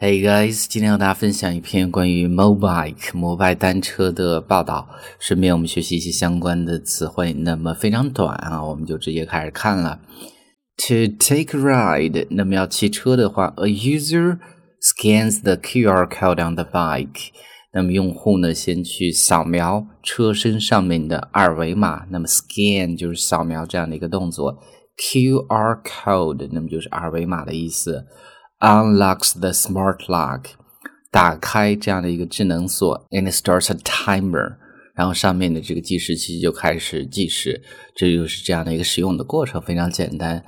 Hey guys，今天和大家分享一篇关于 mobike 摩拜单车的报道，顺便我们学习一些相关的词汇。那么非常短啊，我们就直接开始看了。To take a ride，那么要骑车的话，a user scans the QR code on the bike。那么用户呢，先去扫描车身上面的二维码。那么 scan 就是扫描这样的一个动作，QR code 那么就是二维码的意思。Unlocks the smart lock，打开这样的一个智能锁，and starts a timer，然后上面的这个计时器就开始计时，这就是这样的一个使用的过程，非常简单。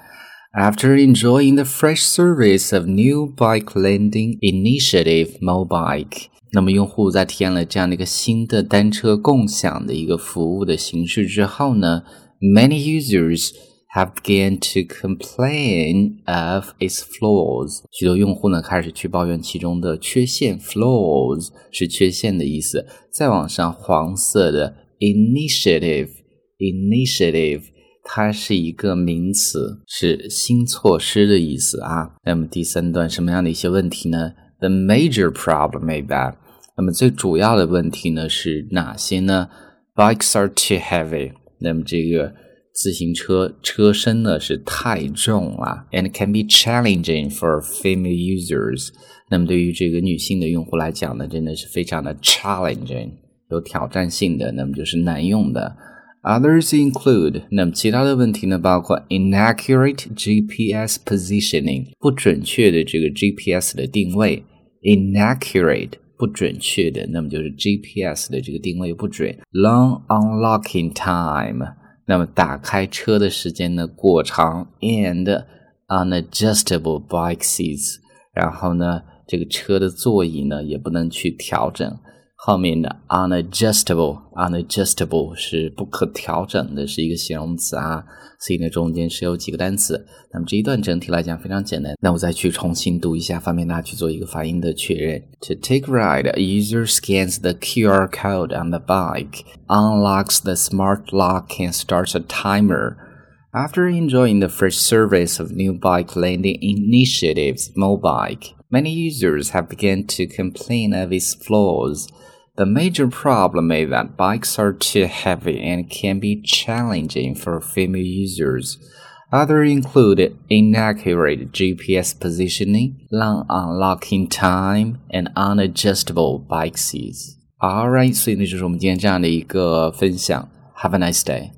After enjoying the fresh service of new bike lending initiative Mobike，那么用户在体验了这样的一个新的单车共享的一个服务的形式之后呢，many users have begun to complain of its flaws。许多用户呢开始去抱怨其中的缺陷，flaws 是缺陷的意思。再往上，黄色的 initiative，initiative 它是一个名词，是新措施的意思啊。那么第三段什么样的一些问题呢？The major problem is that，那么最主要的问题呢是哪些呢？Bikes are too heavy。那么这个自行车车身呢是太重了，and can be challenging for female users。那么对于这个女性的用户来讲呢，真的是非常的 challenging，有挑战性的，那么就是难用的。Others include，那么其他的问题呢，包括 inaccurate GPS positioning，不准确的这个 GPS 的定位，inaccurate 不准确的，那么就是 GPS 的这个定位不准，long unlocking time。那么打开车的时间呢过长，and unadjustable bike seats，然后呢，这个车的座椅呢也不能去调整。后面的 unadjustable，unadjustable 是不可调整的，是一个形容词啊。所以呢，中间是有几个单词。那么这一段整体来讲非常简单。那我再去重新读一下，方便大家去做一个发音的确认。To take a ride, a user scans the QR code on the bike, unlocks the smart lock, and starts a timer. After enjoying the first service of new bike lending initiatives, Mobike, many users have begun to complain of its flaws. The major problem is that bikes are too heavy and can be challenging for female users. Others include inaccurate GPS positioning, long unlocking time, and unadjustable bike seats. Alright，所以呢就是我们今天这样的一个分享。Have a nice day.